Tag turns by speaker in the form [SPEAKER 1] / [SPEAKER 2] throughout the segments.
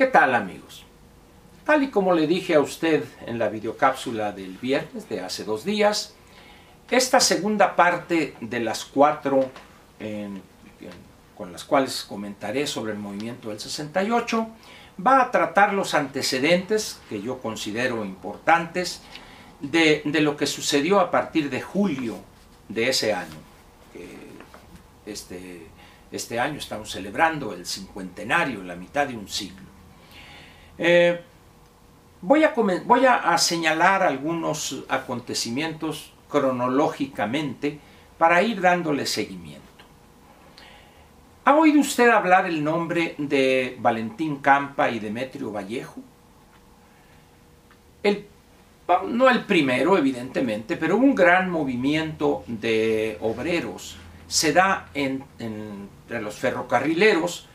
[SPEAKER 1] ¿Qué tal amigos? Tal y como le dije a usted en la videocápsula del viernes de hace dos días, esta segunda parte de las cuatro con las cuales comentaré sobre el movimiento del 68 va a tratar los antecedentes que yo considero importantes de, lo que sucedió a partir de julio de ese año. Este, este año estamos celebrando el cincuentenario, la mitad de un siglo. Eh, voy, a, voy a, señalar algunos acontecimientos cronológicamente para ir dándole seguimiento. ¿Ha oído usted hablar el nombre de Valentín Campa y Demetrio Vallejo? No el primero, evidentemente, pero un gran movimiento de obreros se da entre los ferrocarrileros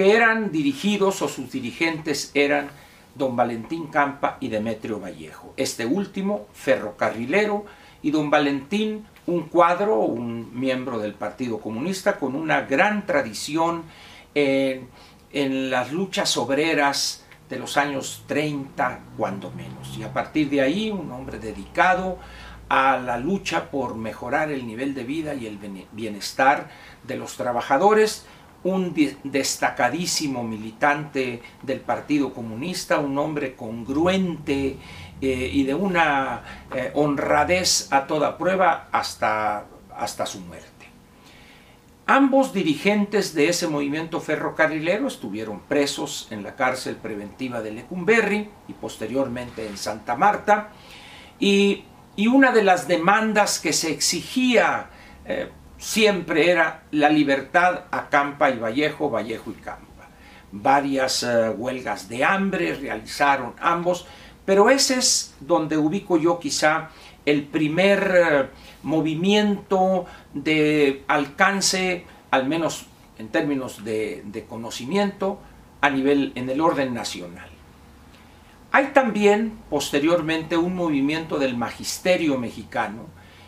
[SPEAKER 1] que eran dirigidos o sus dirigentes eran don Valentín Campa y Demetrio Vallejo. Este último, ferrocarrilero, y don Valentín, un cuadro, un miembro del Partido Comunista con una gran tradición en, en las luchas obreras de los años 30, cuando menos. Y a partir de ahí, un hombre dedicado a la lucha por mejorar el nivel de vida y el bienestar de los trabajadores, un destacadísimo militante del Partido Comunista, un hombre congruente eh, y de una eh, honradez a toda prueba hasta, hasta su muerte. Ambos dirigentes de ese movimiento ferrocarrilero estuvieron presos en la cárcel preventiva de Lecumberri y posteriormente en Santa Marta y y una de las demandas que se exigía eh, siempre era la libertad a Campa y Vallejo, Vallejo y Campa. Varias eh, huelgas de hambre realizaron ambos, pero ese es donde ubico yo quizá el primer eh, movimiento de alcance, al menos en términos de, de conocimiento, a nivel en el orden nacional. Hay también posteriormente un movimiento del magisterio mexicano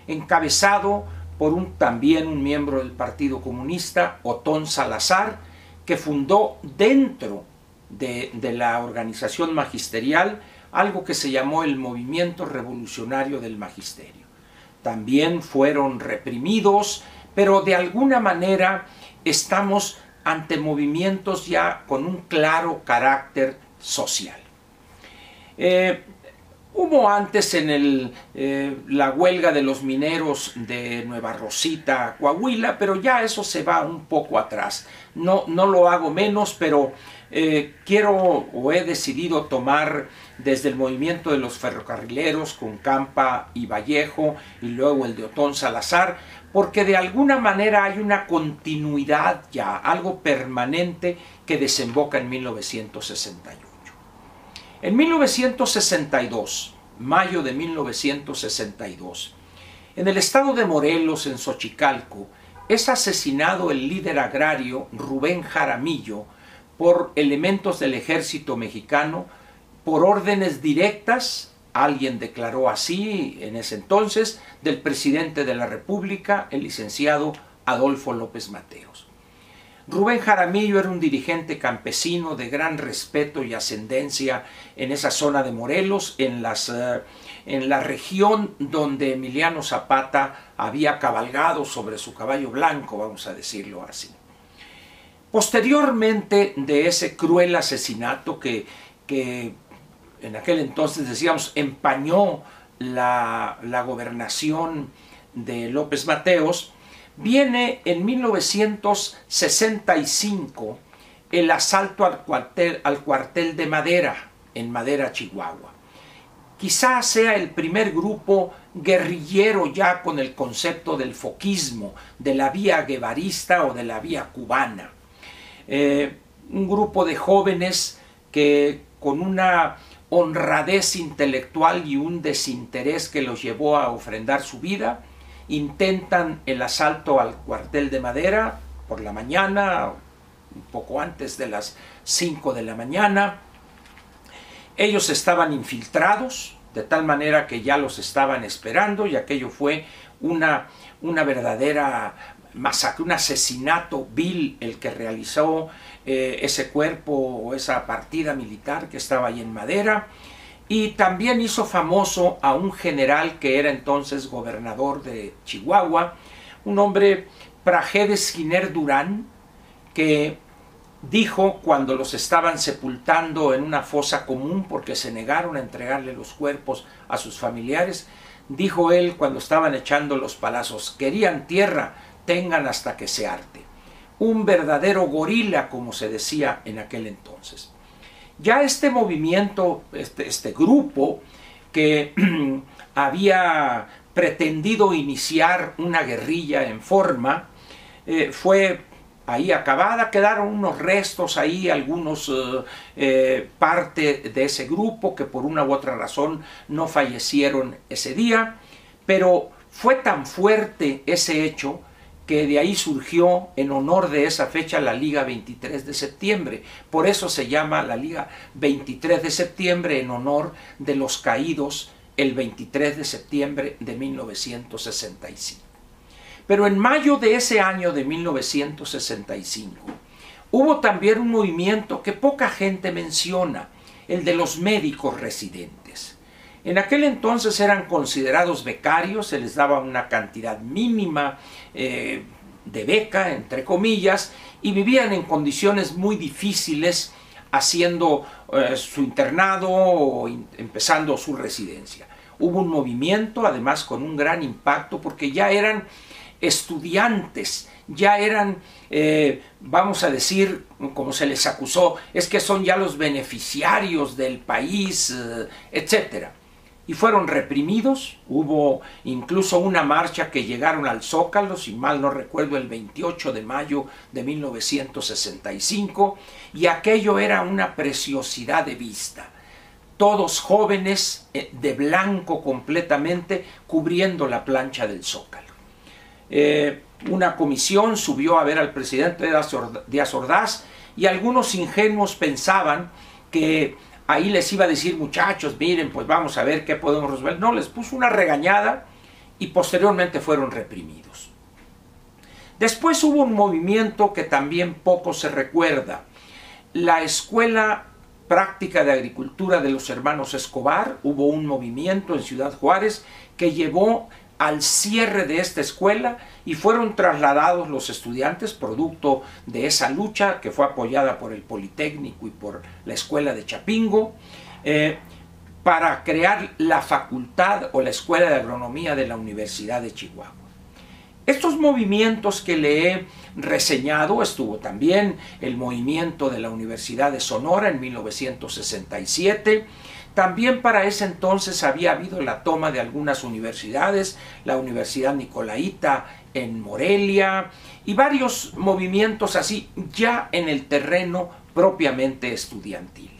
[SPEAKER 1] encabezado por un, también un miembro del Partido Comunista, Otón Salazar, que fundó dentro de, la organización magisterial algo que se llamó el Movimiento Revolucionario del Magisterio. También fueron reprimidos, pero de alguna manera estamos ante movimientos ya con un claro carácter social. Eh, hubo antes en el, eh, la huelga de los mineros de Nueva Rosita, Coahuila, pero ya eso se va un poco atrás. No, no lo hago menos, pero eh, quiero o he decidido tomar desde el movimiento de los ferrocarrileros con Campa y Vallejo y luego el de Otón Salazar, porque de alguna manera hay una continuidad ya, algo permanente que desemboca en 1961. En 1962, mayo de 1962, en el estado de Morelos, en Xochicalco, es asesinado el líder agrario Rubén Jaramillo por elementos del ejército mexicano por órdenes directas, alguien declaró así en ese entonces, del presidente de la República, el licenciado Adolfo López Mateos. Rubén Jaramillo era un dirigente campesino de gran respeto y ascendencia en esa zona de Morelos, en, las, eh, en la región donde Emiliano Zapata había cabalgado sobre su caballo blanco, vamos a decirlo así. Posteriormente de ese cruel asesinato que, que en aquel entonces decíamos empañó la, la gobernación de López Mateos, Viene en 1965 el asalto al cuartel, al cuartel de Madera, en Madera, Chihuahua. Quizá sea el primer grupo guerrillero ya con el concepto del foquismo, de la vía guevarista o de la vía cubana. Eh, un grupo de jóvenes que con una honradez intelectual y un desinterés que los llevó a ofrendar su vida, intentan el asalto al cuartel de madera por la mañana, un poco antes de las 5 de la mañana. Ellos estaban infiltrados, de tal manera que ya los estaban esperando y aquello fue una, una verdadera masacre, un asesinato vil el que realizó eh, ese cuerpo o esa partida militar que estaba ahí en Madera. Y también hizo famoso a un general que era entonces gobernador de Chihuahua, un hombre, Prajedes Giner Durán, que dijo cuando los estaban sepultando en una fosa común porque se negaron a entregarle los cuerpos a sus familiares, dijo él cuando estaban echando los palazos, querían tierra, tengan hasta que se arte. Un verdadero gorila, como se decía en aquel entonces. Ya este movimiento, este, este grupo que había pretendido iniciar una guerrilla en forma, eh, fue ahí acabada, quedaron unos restos ahí, algunos eh, eh, parte de ese grupo que por una u otra razón no fallecieron ese día, pero fue tan fuerte ese hecho que de ahí surgió en honor de esa fecha la Liga 23 de septiembre. Por eso se llama la Liga 23 de septiembre en honor de los caídos el 23 de septiembre de 1965. Pero en mayo de ese año de 1965 hubo también un movimiento que poca gente menciona, el de los médicos residentes. En aquel entonces eran considerados becarios, se les daba una cantidad mínima eh, de beca, entre comillas, y vivían en condiciones muy difíciles haciendo eh, su internado o empezando su residencia. Hubo un movimiento, además con un gran impacto, porque ya eran estudiantes, ya eran, eh, vamos a decir, como se les acusó, es que son ya los beneficiarios del país, eh, etc. Y fueron reprimidos, hubo incluso una marcha que llegaron al Zócalo, si mal no recuerdo, el 28 de mayo de 1965, y aquello era una preciosidad de vista todos jóvenes eh, de blanco completamente cubriendo la plancha del Zócalo. Eh, una comisión subió a ver al presidente Díaz Ordaz y algunos ingenuos pensaban que ahí les iba a decir muchachos, miren, pues vamos a ver qué podemos resolver. No, les puso una regañada y posteriormente fueron reprimidos. Después hubo un movimiento que también poco se recuerda. La Escuela Práctica de Agricultura de los Hermanos Escobar, hubo un movimiento en Ciudad Juárez que llevó al cierre de esta escuela y fueron trasladados los estudiantes producto de esa lucha que fue apoyada por el Politécnico y por la Escuela de Chapingo eh, para crear la facultad o la Escuela de Agronomía de la Universidad de Chihuahua. Estos movimientos que le he reseñado, estuvo también el movimiento de la Universidad de Sonora en 1967, también para ese entonces había habido la toma de algunas universidades, la Universidad Nicolaita en Morelia y varios movimientos así ya en el terreno propiamente estudiantil.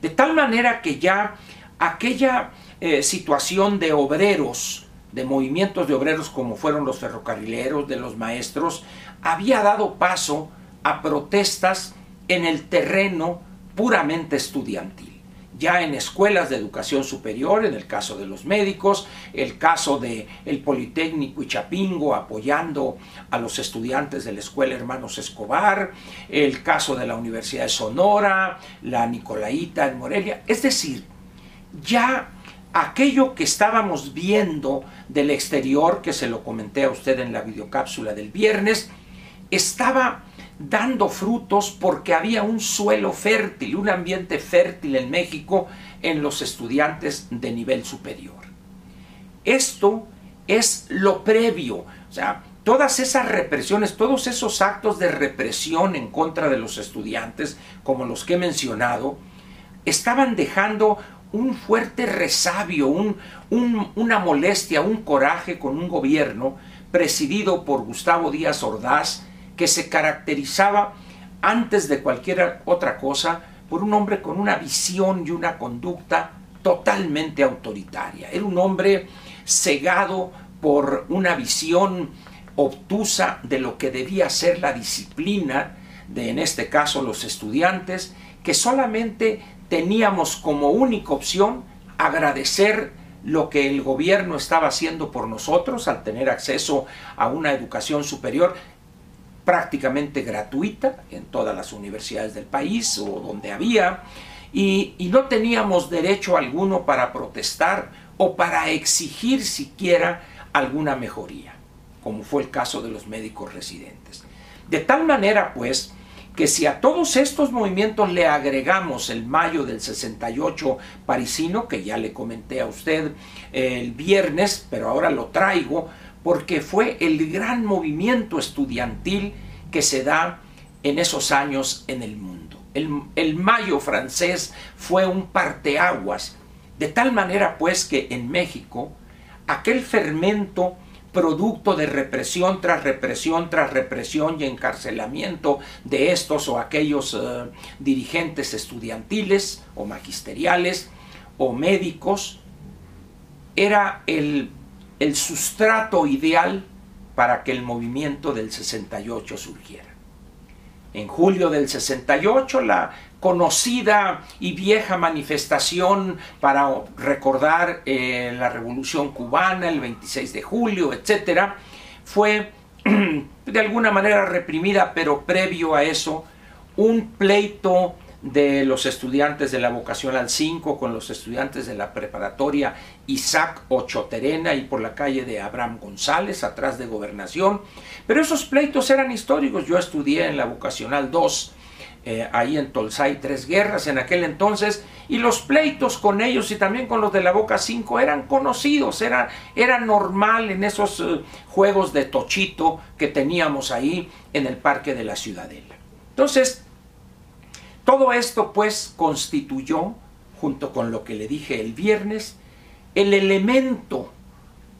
[SPEAKER 1] De tal manera que ya aquella eh, situación de obreros, de movimientos de obreros como fueron los ferrocarrileros, de los maestros, había dado paso a protestas en el terreno puramente estudiantil ya en escuelas de educación superior, en el caso de los médicos, el caso de el Politécnico y Chapingo apoyando a los estudiantes de la Escuela Hermanos Escobar, el caso de la Universidad de Sonora, la Nicolaita en Morelia, es decir, ya aquello que estábamos viendo del exterior, que se lo comenté a usted en la videocápsula del viernes, estaba dando frutos porque había un suelo fértil, un ambiente fértil en México en los estudiantes de nivel superior. Esto es lo previo, o sea, todas esas represiones, todos esos actos de represión en contra de los estudiantes, como los que he mencionado, estaban dejando un fuerte resabio, una molestia, un coraje con un gobierno presidido por Gustavo Díaz Ordaz, que se caracterizaba antes de cualquier otra cosa por un hombre con una visión y una conducta totalmente autoritaria. Era un hombre cegado por una visión obtusa de lo que debía ser la disciplina de, en este caso, los estudiantes, que solamente teníamos como única opción agradecer lo que el gobierno estaba haciendo por nosotros al tener acceso a una educación superior prácticamente gratuita en todas las universidades del país o donde había, y, no teníamos derecho alguno para protestar o para exigir siquiera alguna mejoría, como fue el caso de los médicos residentes. De tal manera, pues, que si a todos estos movimientos le agregamos el mayo del 68 parisino, que ya le comenté a usted el viernes, pero ahora lo traigo, porque fue el gran movimiento estudiantil que se da en esos años en el mundo. El, mayo francés fue un parteaguas, de tal manera pues que en México aquel fermento producto de represión tras represión tras represión y encarcelamiento de estos o aquellos eh, dirigentes estudiantiles o magisteriales o médicos, era el, el sustrato ideal para que el movimiento del 68 surgiera. En julio del 68 la conocida y vieja manifestación para recordar eh, la revolución cubana, el 26 de julio, etc., fue de alguna manera reprimida, pero previo a eso, un pleito de los estudiantes de la vocacional 5 con los estudiantes de la preparatoria Isaac Ochoterena y por la calle de Abraham González, atrás de gobernación. Pero esos pleitos eran históricos. Yo estudié en la vocacional 2 eh, ahí en Tolsay tres guerras en aquel entonces y los pleitos con ellos y también con los de la Boca 5 eran conocidos, era, era normal en esos eh, juegos de tochito que teníamos ahí en el Parque de la Ciudadela. Entonces, todo esto pues constituyó, junto con lo que le dije el viernes, el elemento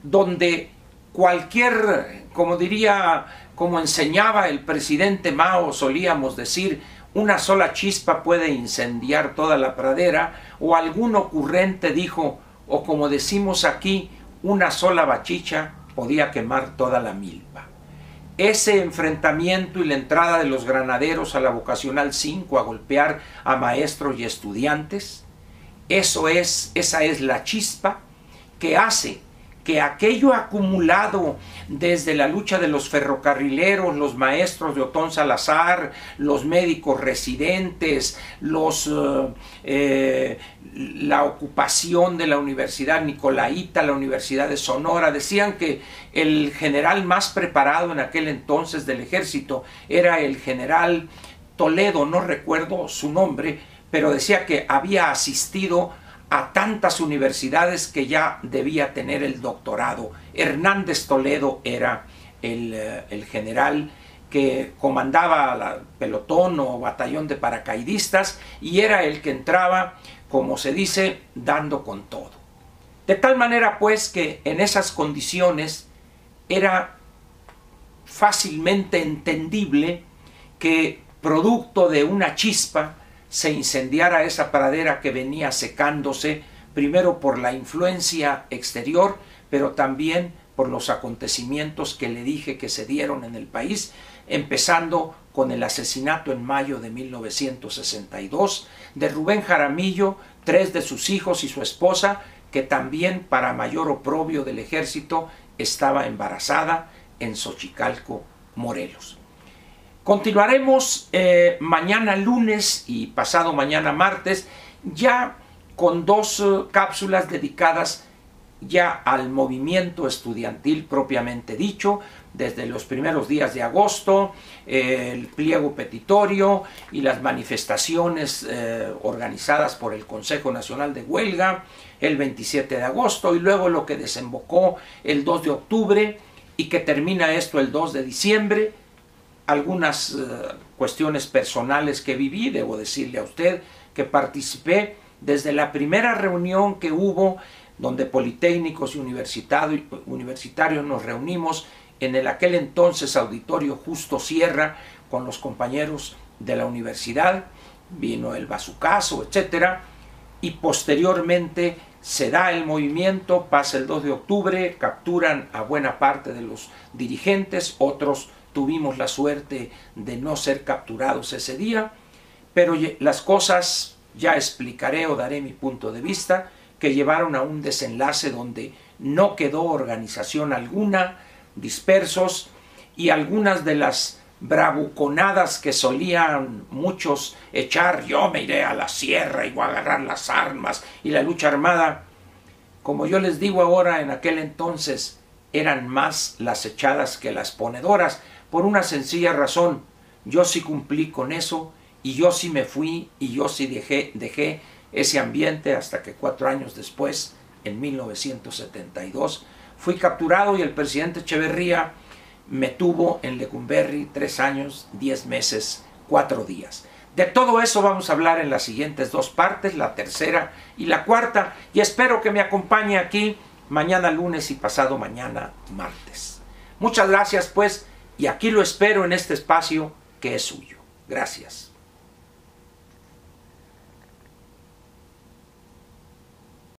[SPEAKER 1] donde cualquier, como diría, como enseñaba el presidente Mao, solíamos decir, una sola chispa puede incendiar toda la pradera, o algún ocurrente dijo, o como decimos aquí, una sola bachicha podía quemar toda la milpa. Ese enfrentamiento y la entrada de los granaderos a la vocacional 5 a golpear a maestros y estudiantes, eso es, esa es la chispa que hace que aquello acumulado desde la lucha de los ferrocarrileros, los maestros de Otón Salazar, los médicos residentes, los, eh, eh, la ocupación de la Universidad Nicolaita, la Universidad de Sonora, decían que el general más preparado en aquel entonces del ejército era el general Toledo, no recuerdo su nombre, pero decía que había asistido a tantas universidades que ya debía tener el doctorado. Hernández Toledo era el, eh, general que comandaba la pelotón o batallón de paracaidistas y era el que entraba, como se dice, dando con todo. De tal manera pues que en esas condiciones era fácilmente entendible que producto de una chispa se incendiara esa pradera que venía secándose, primero por la influencia exterior, pero también por los acontecimientos que le dije que se dieron en el país, empezando con el asesinato en mayo de 1962 de Rubén Jaramillo, tres de sus hijos y su esposa, que también para mayor oprobio del ejército estaba embarazada en Xochicalco, Morelos. Continuaremos eh, mañana lunes y pasado mañana martes ya con dos eh, cápsulas dedicadas ya al movimiento estudiantil propiamente dicho, desde los primeros días de agosto, el pliego petitorio y las manifestaciones eh, organizadas por el Consejo Nacional de Huelga el 27 de agosto y luego lo que desembocó el 2 de octubre y que termina esto el 2 de diciembre algunas eh, cuestiones personales que viví, debo decirle a usted que participé desde la primera reunión que hubo donde politécnicos y universitarios nos reunimos en el aquel entonces auditorio Justo Sierra con los compañeros de la universidad, vino el bazucazo, etcétera, y posteriormente se da el movimiento, pasa el 2 de octubre, capturan a buena parte de los dirigentes, otros tuvimos la suerte de no ser capturados ese día, pero las cosas, ya explicaré o daré mi punto de vista, que llevaron a un desenlace donde no quedó organización alguna, dispersos, y algunas de las bravuconadas que solían muchos echar, yo me iré a la sierra y voy a agarrar las armas y la lucha armada, como yo les digo ahora, en aquel entonces eran más las echadas que las ponedoras, por una sencilla razón, yo sí cumplí con eso y yo sí me fui y yo sí dejé, ese ambiente hasta que cuatro años después, en 1972, fui capturado y el presidente Echeverría me tuvo en Lecumberri tres años, diez meses, cuatro días. De todo eso vamos a hablar en las siguientes dos partes, la tercera y la cuarta, y espero que me acompañe aquí mañana lunes y pasado mañana martes. Muchas gracias pues, y aquí lo espero en este espacio que es suyo. Gracias.